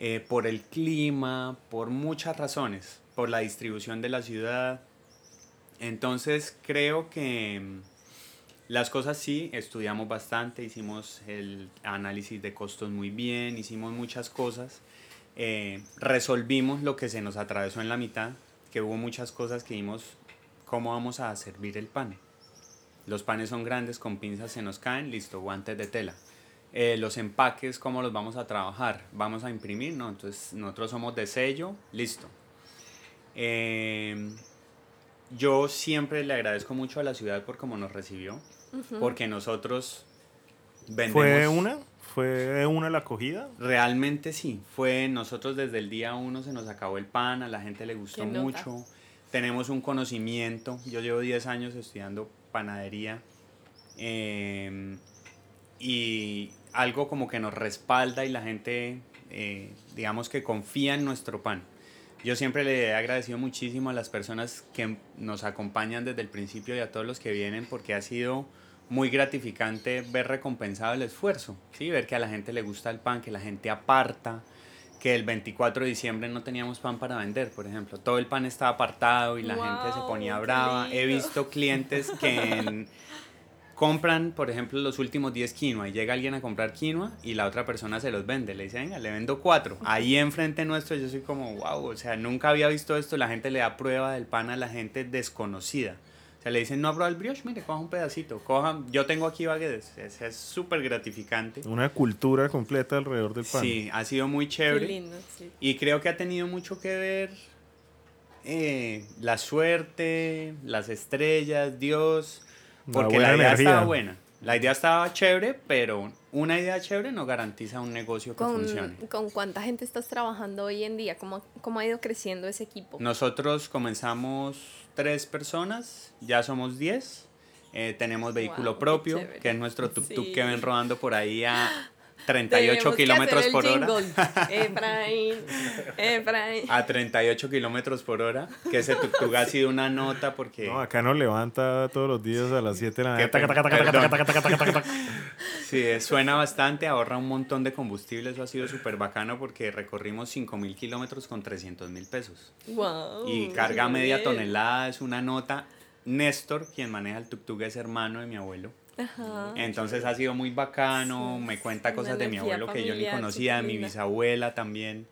eh, por el clima, por muchas razones, por la distribución de la ciudad. Entonces creo que mm, las cosas sí, estudiamos bastante, hicimos el análisis de costos muy bien, hicimos muchas cosas, eh, resolvimos lo que se nos atravesó en la mitad, que hubo muchas cosas que vimos cómo vamos a servir el pan. Los panes son grandes, con pinzas se nos caen, listo, guantes de tela. Eh, los empaques, ¿cómo los vamos a trabajar? ¿Vamos a imprimir? No, entonces nosotros somos de sello, listo. Eh, yo siempre le agradezco mucho a la ciudad por cómo nos recibió, porque nosotros vendemos... ¿Fue una? ¿Fue una la acogida? Realmente sí, fue nosotros desde el día uno se nos acabó el pan, a la gente le gustó mucho, tenemos un conocimiento, yo llevo 10 años estudiando panadería em, y algo como que nos respalda y la gente, eh, digamos que confía en nuestro pan. Yo siempre le he agradecido muchísimo a las personas que nos acompañan desde el principio y a todos los que vienen porque ha sido muy gratificante ver recompensado el esfuerzo, ¿sí? ver que a la gente le gusta el pan, que la gente aparta, que el 24 de diciembre no teníamos pan para vender, por ejemplo. Todo el pan estaba apartado y la gente se ponía brava. He visto clientes que en compran, por ejemplo, los últimos 10 quinoa y llega alguien a comprar quinoa y la otra persona se los vende. Le dice, venga, le vendo cuatro. Ahí enfrente nuestro yo soy como, wow, o sea, nunca había visto esto. La gente le da prueba del pan a la gente desconocida. O sea, le dicen, no abro el brioche, mire, coja un pedacito, coja, yo tengo aquí baguettes. Es súper gratificante. Una cultura completa alrededor del pan. Sí, ha sido muy chévere. lindo, sí. Y creo que ha tenido mucho que ver eh, la suerte, las estrellas, Dios porque la idea estaba buena. La idea estaba chévere, pero una idea chévere no garantiza un negocio que funcione. ¿Con cuánta gente estás trabajando hoy en día? ¿Cómo, ¿Cómo ha ido creciendo ese equipo? Nosotros comenzamos tres personas, ya somos diez. Eh, tenemos vehículo propio, que es nuestro tuk-tuk que ven rodando por ahí a 38 kilómetros por hora. <laughs> Efraín, Efraín. A 38 kilómetros por hora. Que ese tuk ha sido una nota porque. No, acá nos levanta todos los días a las 7 de la mañana. Sí, suena bastante, ahorra un montón de combustible. Eso ha sido súper bacano porque recorrimos 5 mil kilómetros con 300 mil pesos. Wow, y carga media tonelada es una nota. Néstor, quien maneja el tuk es hermano de mi abuelo. Entonces ha sido muy bacano, me cuenta cosas de mi abuelo que yo ni conocía, de mi bisabuela también.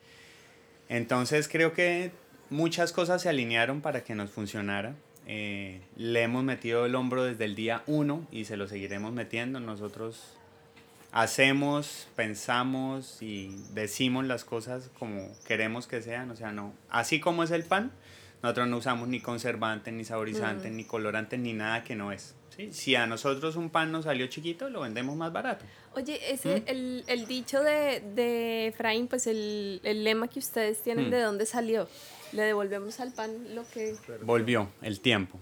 Entonces creo que muchas cosas se alinearon para que nos funcionara. Eh, le hemos metido el hombro desde el día uno y se lo seguiremos metiendo. Nosotros hacemos, pensamos y decimos las cosas como queremos que sean. O sea, no, así como es el pan, nosotros no usamos ni conservantes, ni saborizantes, ni colorantes, ni nada que no es. Si a nosotros un pan nos salió chiquito, lo vendemos más barato. Oye, ese, ¿Mm? el, el, dicho de, de Efraín, pues el, el, lema que ustedes tienen, ¿Mm? ¿de dónde salió? Le devolvemos al pan lo que... Volvió, el tiempo.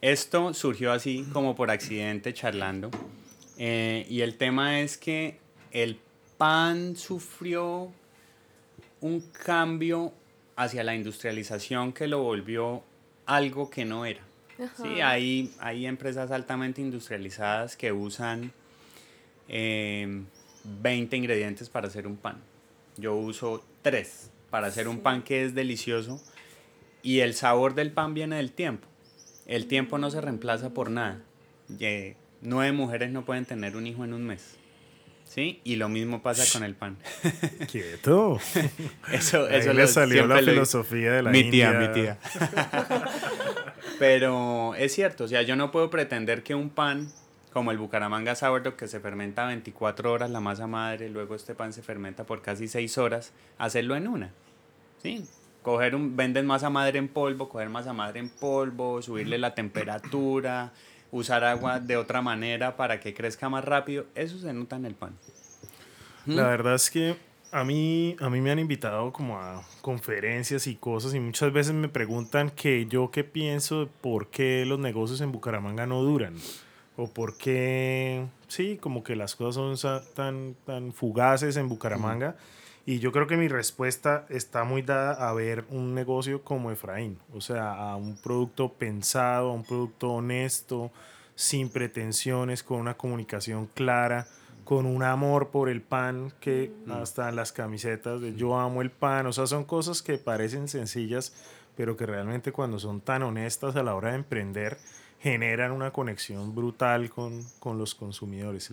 Esto surgió así como por accidente charlando. Eh, y el tema es que el pan sufrió un cambio hacia la industrialización que lo volvió algo que no era. Sí, hay, hay empresas altamente industrializadas que usan 20 em, ingredientes para hacer un pan. Yo uso 3 para hacer un pan que es delicioso y el sabor del pan viene del tiempo. El tiempo no se reemplaza por nada. nueve mujeres no pueden tener un hijo en un mes. ¿Sí? Y lo mismo pasa con el pan. <laughs> Quieto. eso eso le salió la filosofía de la mi tía, mi tía. <laughs> Pero es cierto, o sea, yo no puedo pretender que un pan como el Bucaramanga Sourdough que se fermenta 24 horas la masa madre, luego este pan se fermenta por casi 6 horas, hacerlo en una. ¿Sí? Coger un, venden masa madre en polvo, coger masa madre en polvo, subirle la temperatura, usar agua de otra manera para que crezca más rápido, eso se nota en el pan. La verdad es que a mí, a mí me han invitado como a conferencias y cosas y muchas veces me preguntan que yo qué pienso de por qué los negocios en Bucaramanga no duran o por qué, sí, como que las cosas son tan, tan fugaces en Bucaramanga. Y yo creo que mi respuesta está muy dada a ver un negocio como Efraín, o sea, a un producto pensado, a un producto honesto, sin pretensiones, con una comunicación clara, con un amor por el pan, que hasta en las camisetas de yo amo el pan, o sea, son cosas que parecen sencillas, pero que realmente cuando son tan honestas a la hora de emprender, generan una conexión brutal con, con los consumidores.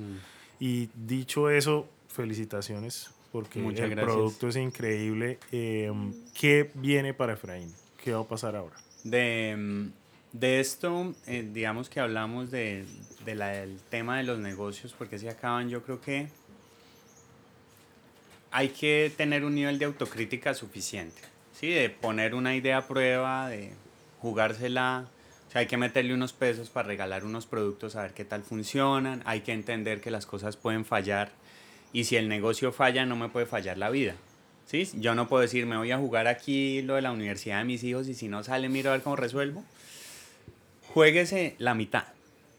Y dicho eso, felicitaciones porque el producto es increíble. Em, ¿Qué viene para Efraín? ¿Qué va a pasar ahora? De, de esto, eh, digamos que hablamos de, de la, del tema de los negocios, porque si acaban, yo creo que hay que tener un nivel de autocrítica suficiente, ¿sí? De poner una idea a prueba, de jugársela, hay que meterle unos pesos para regalar unos productos a ver qué tal funcionan, hay que entender que las cosas pueden fallar y si el negocio falla, no me puede fallar la vida. ¿Sí? Yo no puedo decir, me voy a jugar aquí lo de la universidad de mis hijos y si no sale, miro a ver cómo resuelvo. Jueguese la mitad.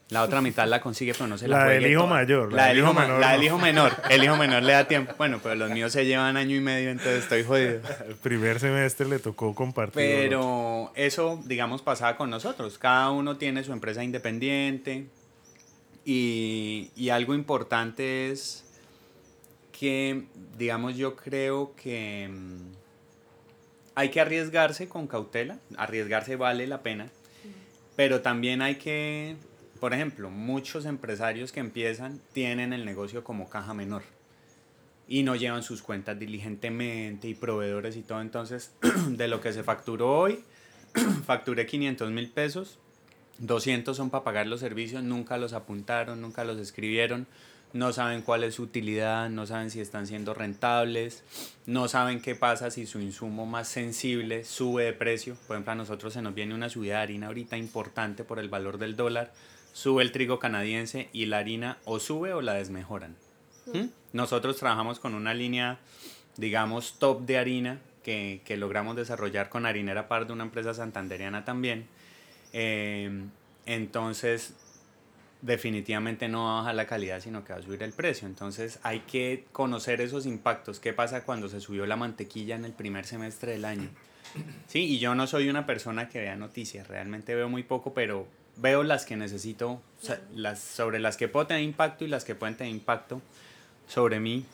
La otra mitad la consigue, pero no se la, la del hijo mayor. La, del hijo, menor. La del hijo menor. El hijo menor le da tiempo. Bueno, pero los míos se llevan año y medio, entonces estoy jodido. El primer semestre le tocó compartir. Pero eso, digamos, pasaba con nosotros. Cada uno tiene su empresa independiente. Y, y algo importante es que, digamos, yo creo que mm, hay que arriesgarse con cautela, arriesgarse vale la pena, pero también hay que, por ejemplo, muchos empresarios que empiezan tienen el negocio como caja menor y no llevan sus cuentas diligentemente y proveedores y todo, entonces <clears throat> de lo que se facturó hoy, <clears throat> facturé 500 mil pesos, 200 son para pagar los servicios, nunca los apuntaron, nunca los escribieron, no saben cuál es su utilidad, no saben si están siendo rentables, no saben qué pasa si su insumo más sensible sube de precio. Por ejemplo, a nosotros se nos viene una subida de harina ahorita importante por el valor del dólar, sube el trigo canadiense y la harina o sube o la desmejoran. ¿Mm? Nosotros trabajamos con una línea, digamos, top de harina que, que logramos desarrollar con Harinera Par de una empresa santanderiana también. Eh, entonces, definitivamente no va a bajar la calidad, sino que va a subir el precio. Entonces hay que conocer esos impactos. ¿Qué pasa cuando se subió la mantequilla en el primer semestre del año? Sí, y yo no soy una persona que vea noticias, realmente veo muy poco, pero veo las que necesito, las, sobre las que puedo tener impacto y las que pueden tener impacto sobre mí.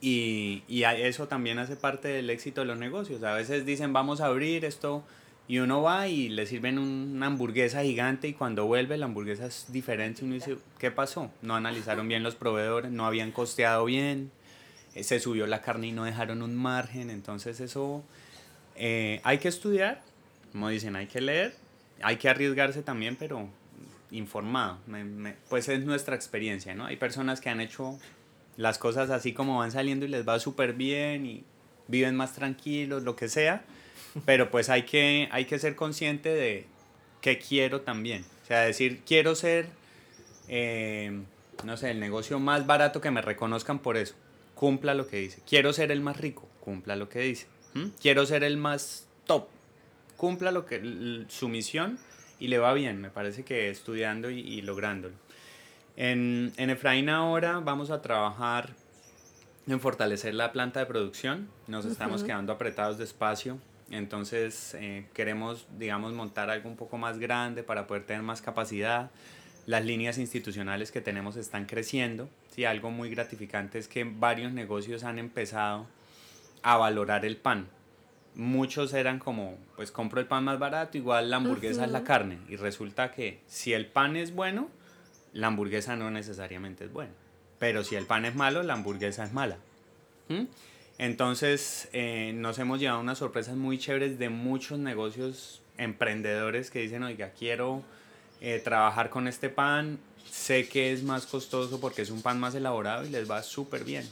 Y, y eso también hace parte del éxito de los negocios. A veces dicen, vamos a abrir esto y uno va y le sirven una hamburguesa gigante y cuando vuelve la hamburguesa es diferente. Uno dice, ¿qué pasó? No analizaron bien los proveedores, no habían costeado bien, eh, se subió la carne y no dejaron un margen. Entonces eso eh, hay que estudiar, como dicen, hay que leer, hay que arriesgarse también, pero informado. pues es nuestra experiencia, ¿no? Hay personas que han hecho las cosas así como van saliendo y les va súper bien y viven más tranquilos, lo que sea pero pues hay que, hay que ser consciente de qué quiero también. O sea, decir, quiero ser, eh, no sé, el negocio más barato que me reconozcan por eso. Cumpla lo que dice. Quiero ser el más rico. Cumpla lo que dice. ¿Mm? Quiero ser el más top. Cumpla lo que, su misión y le va bien. Me parece que estudiando y, lográndolo. En, en Efraín ahora vamos a trabajar en fortalecer la planta de producción. Nos estamos quedando apretados de espacio entonces eh, queremos, digamos, montar algo un poco más grande para poder tener más capacidad. Las líneas institucionales que tenemos están creciendo. Sí, algo muy gratificante es que varios negocios han empezado a valorar el pan. Muchos eran como, pues compro el pan más barato, igual la hamburguesa es la carne. Y resulta que si el pan es bueno, la hamburguesa no necesariamente es buena. Pero si el pan es malo, la hamburguesa es mala. ¿Mm? Entonces eh, nos hemos llevado unas sorpresas muy chéveres de muchos negocios emprendedores que dicen, oiga, quiero eh, trabajar con este pan, sé que es más costoso porque es un pan más elaborado y les va súper bien.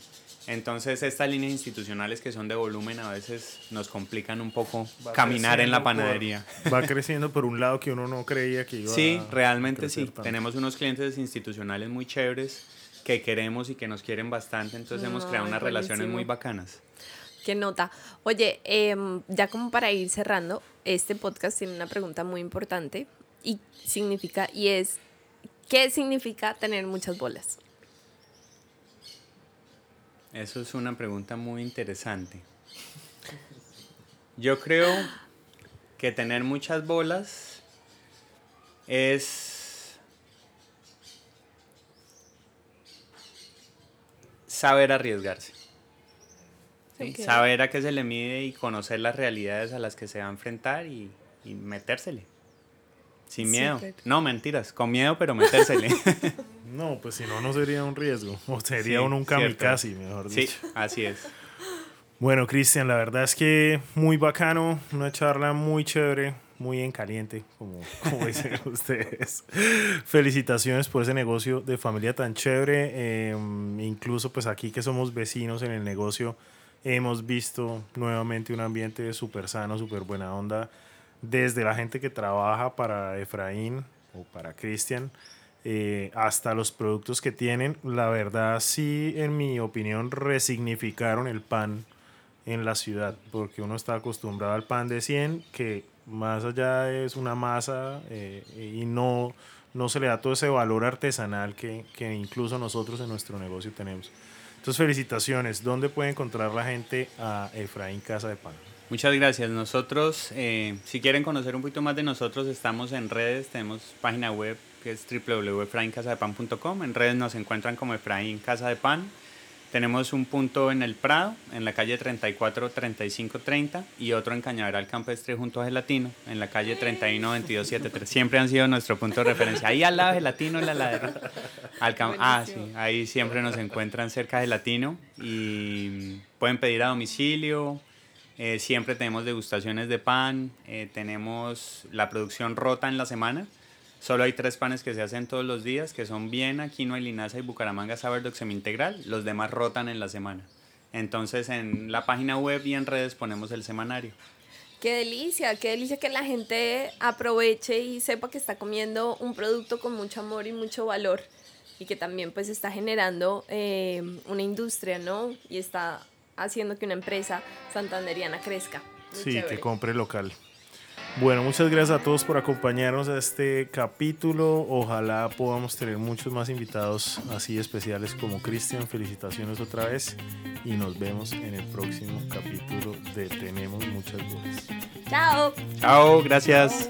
Entonces estas líneas institucionales que son de volumen a veces nos complican un poco caminar en la panadería. va <laughs> creciendo por un lado que uno no creía que iba Sí, realmente sí. Tenemos unos clientes institucionales muy chéveres que queremos y que nos quieren bastante, entonces hemos creado unas relaciones muy bacanas. Qué nota. Oye, em, ya como para ir cerrando, este podcast tiene una pregunta muy importante y significa, y es, ¿qué significa tener muchas bolas? Eso es una pregunta muy interesante. Yo creo que tener muchas bolas es saber arriesgarse. Saber a qué se le mide y conocer las realidades a las que se va a enfrentar y, metérsele. Sin miedo. No, mentiras, con miedo, pero metérsele. <laughs> no, pues si no, no sería un riesgo. O sería un, un kamikaze, mejor dicho. Sí, así es. Bueno, Cristian, la verdad es que muy bacano, una charla muy chévere, muy en caliente, como, <laughs> como dicen <laughs> ustedes. Felicitaciones por ese negocio de familia tan chévere. Em, incluso pues aquí que somos vecinos en el negocio, hemos visto nuevamente un ambiente súper sano, súper buena onda, desde la gente que trabaja para Efraín o para Cristian. Eh, hasta los productos que tienen, la verdad sí, en mi opinión, resignificaron el pan en la ciudad, porque uno está acostumbrado al pan de 100, que más allá es una masa eh, y no, no se le da todo ese valor artesanal que, que, incluso nosotros en nuestro negocio tenemos. Entonces, felicitaciones. ¿Dónde puede encontrar la gente a Efraín Casa de Pan? Muchas gracias. Nosotros, eh, si quieren conocer un poquito más de nosotros, estamos en redes, tenemos página web que es www.efraincasadepan.com. En redes nos encuentran como Efraín Casa de Pan. Tenemos un punto en el Prado, en la calle 34 35 30 y otro en Cañaveral Campestre junto a Gelatino, en la calle 31 22 73. Siempre han sido nuestro punto de referencia. Ahí al lado Gelatino en la ladera. ah, sí, ahí siempre nos encuentran cerca de Gelatino y pueden pedir a domicilio. Eh, siempre tenemos degustaciones de pan, eh, tenemos la producción rota en la semana Solo hay tres panes que se hacen todos los días, que son Viena, quinoa y linaza y Bucaramanga Sourdough semi-integral. Los demás rotan en la semana. Entonces en la página web y en redes ponemos el semanario. Qué delicia, qué delicia que la gente aproveche y sepa que está comiendo un producto con mucho amor y mucho valor y que también pues está generando eh, una industria, ¿no? Y está haciendo que una empresa santanderiana crezca. sí, que compre local. Bueno, muchas gracias a todos por acompañarnos a este capítulo. Ojalá podamos tener muchos más invitados así especiales como Cristian. Felicitaciones otra vez y nos vemos en el próximo capítulo de Tenemos muchas voces. Chao. Chao, gracias.